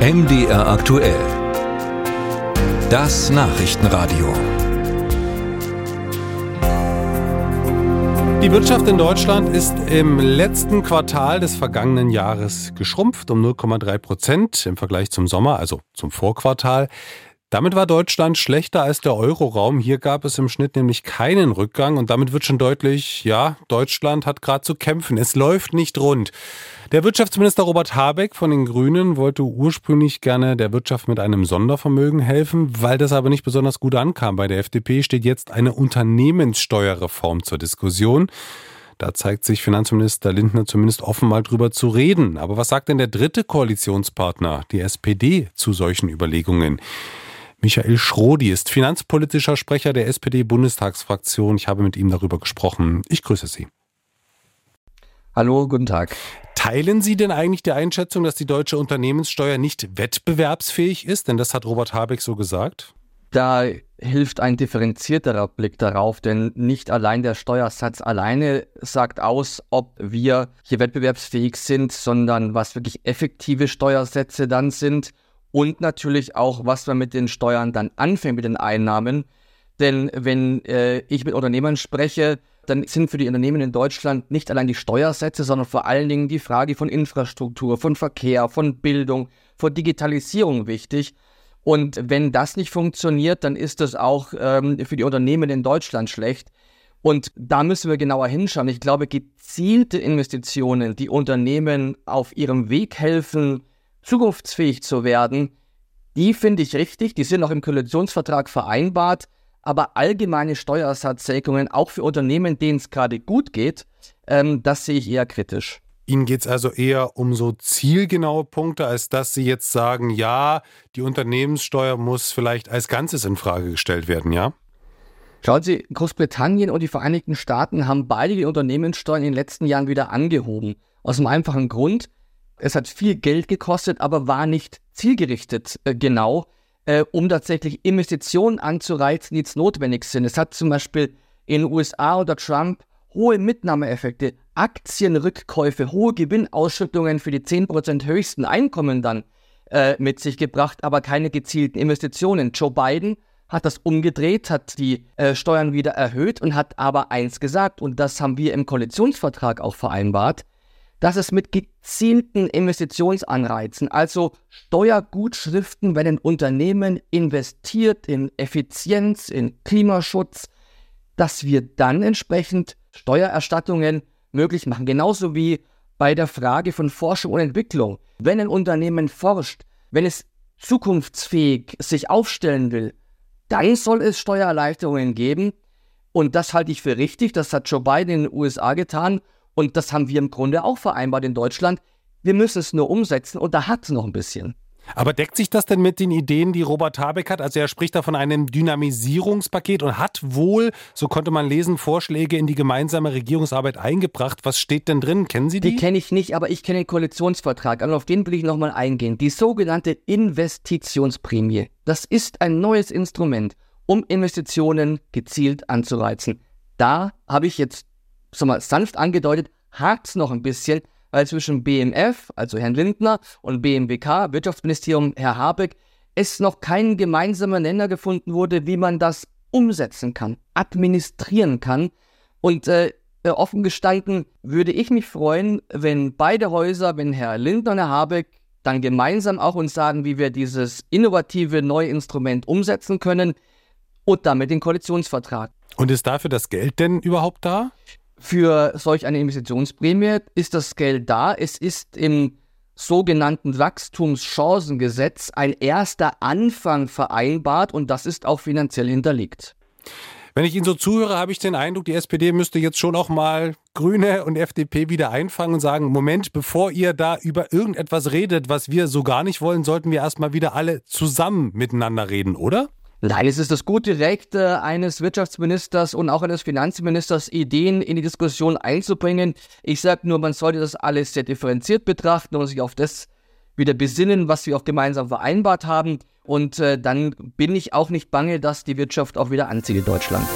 MDR aktuell. Das Nachrichtenradio. Die Wirtschaft in Deutschland ist im letzten Quartal des vergangenen Jahres geschrumpft um 0,3 Prozent im Vergleich zum Sommer, also zum Vorquartal. Damit war Deutschland schlechter als der Euroraum. Hier gab es im Schnitt nämlich keinen Rückgang und damit wird schon deutlich, ja, Deutschland hat gerade zu kämpfen. Es läuft nicht rund. Der Wirtschaftsminister Robert Habeck von den Grünen wollte ursprünglich gerne der Wirtschaft mit einem Sondervermögen helfen, weil das aber nicht besonders gut ankam. Bei der FDP steht jetzt eine Unternehmenssteuerreform zur Diskussion. Da zeigt sich Finanzminister Lindner zumindest offen mal drüber zu reden. Aber was sagt denn der dritte Koalitionspartner, die SPD, zu solchen Überlegungen? Michael Schrodi ist finanzpolitischer Sprecher der SPD-Bundestagsfraktion. Ich habe mit ihm darüber gesprochen. Ich grüße Sie. Hallo, guten Tag. Teilen Sie denn eigentlich die Einschätzung, dass die deutsche Unternehmenssteuer nicht wettbewerbsfähig ist? Denn das hat Robert Habeck so gesagt. Da hilft ein differenzierterer Blick darauf, denn nicht allein der Steuersatz alleine sagt aus, ob wir hier wettbewerbsfähig sind, sondern was wirklich effektive Steuersätze dann sind und natürlich auch, was man mit den Steuern dann anfängt, mit den Einnahmen. Denn wenn äh, ich mit Unternehmern spreche, dann sind für die Unternehmen in Deutschland nicht allein die Steuersätze, sondern vor allen Dingen die Frage von Infrastruktur, von Verkehr, von Bildung, von Digitalisierung wichtig. Und wenn das nicht funktioniert, dann ist das auch ähm, für die Unternehmen in Deutschland schlecht. Und da müssen wir genauer hinschauen. Ich glaube, gezielte Investitionen, die Unternehmen auf ihrem Weg helfen, zukunftsfähig zu werden, die finde ich richtig, die sind auch im Koalitionsvertrag vereinbart, aber allgemeine Steuerersatzsenkungen, auch für Unternehmen, denen es gerade gut geht, ähm, das sehe ich eher kritisch. Ihnen geht es also eher um so zielgenaue Punkte, als dass Sie jetzt sagen, ja, die Unternehmenssteuer muss vielleicht als Ganzes in Frage gestellt werden, ja? Schauen Sie, Großbritannien und die Vereinigten Staaten haben beide die Unternehmenssteuern in den letzten Jahren wieder angehoben. Aus einem einfachen Grund, es hat viel Geld gekostet, aber war nicht zielgerichtet äh, genau, äh, um tatsächlich Investitionen anzureizen, die jetzt notwendig sind. Es hat zum Beispiel in den USA unter Trump hohe Mitnahmeeffekte, Aktienrückkäufe, hohe Gewinnausschüttungen für die 10% höchsten Einkommen dann äh, mit sich gebracht, aber keine gezielten Investitionen. Joe Biden hat das umgedreht, hat die äh, Steuern wieder erhöht und hat aber eins gesagt, und das haben wir im Koalitionsvertrag auch vereinbart, dass es mit gezielten Investitionsanreizen, also Steuergutschriften, wenn ein Unternehmen investiert in Effizienz, in Klimaschutz, dass wir dann entsprechend Steuererstattungen möglich machen. Genauso wie bei der Frage von Forschung und Entwicklung. Wenn ein Unternehmen forscht, wenn es zukunftsfähig sich aufstellen will, dann soll es Steuererleichterungen geben. Und das halte ich für richtig. Das hat Joe Biden in den USA getan. Und das haben wir im Grunde auch vereinbart in Deutschland. Wir müssen es nur umsetzen und da hat es noch ein bisschen. Aber deckt sich das denn mit den Ideen, die Robert Habeck hat? Also er spricht da von einem Dynamisierungspaket und hat wohl, so konnte man lesen, Vorschläge in die gemeinsame Regierungsarbeit eingebracht. Was steht denn drin? Kennen Sie die? Die kenne ich nicht, aber ich kenne den Koalitionsvertrag. Und auf den will ich nochmal eingehen. Die sogenannte Investitionsprämie. Das ist ein neues Instrument, um Investitionen gezielt anzureizen. Da habe ich jetzt sag mal, sanft angedeutet, hakt es noch ein bisschen, weil zwischen BMF, also Herrn Lindner, und BMWK, Wirtschaftsministerium, Herr Habeck, es noch kein gemeinsamer Nenner gefunden wurde, wie man das umsetzen kann, administrieren kann. Und äh, äh, offen gestanden würde ich mich freuen, wenn beide Häuser, wenn Herr Lindner und Herr Habeck dann gemeinsam auch uns sagen, wie wir dieses innovative neue Instrument umsetzen können und damit den Koalitionsvertrag. Und ist dafür das Geld denn überhaupt da? Für solch eine Investitionsprämie ist das Geld da. Es ist im sogenannten Wachstumschancengesetz ein erster Anfang vereinbart und das ist auch finanziell hinterlegt. Wenn ich Ihnen so zuhöre, habe ich den Eindruck, die SPD müsste jetzt schon auch mal Grüne und FDP wieder einfangen und sagen, Moment, bevor ihr da über irgendetwas redet, was wir so gar nicht wollen, sollten wir erstmal wieder alle zusammen miteinander reden, oder? Nein, es ist das gute Recht äh, eines Wirtschaftsministers und auch eines Finanzministers, Ideen in die Diskussion einzubringen. Ich sage nur, man sollte das alles sehr differenziert betrachten und sich auf das wieder besinnen, was wir auch gemeinsam vereinbart haben. Und äh, dann bin ich auch nicht bange, dass die Wirtschaft auch wieder anzieht in Deutschland.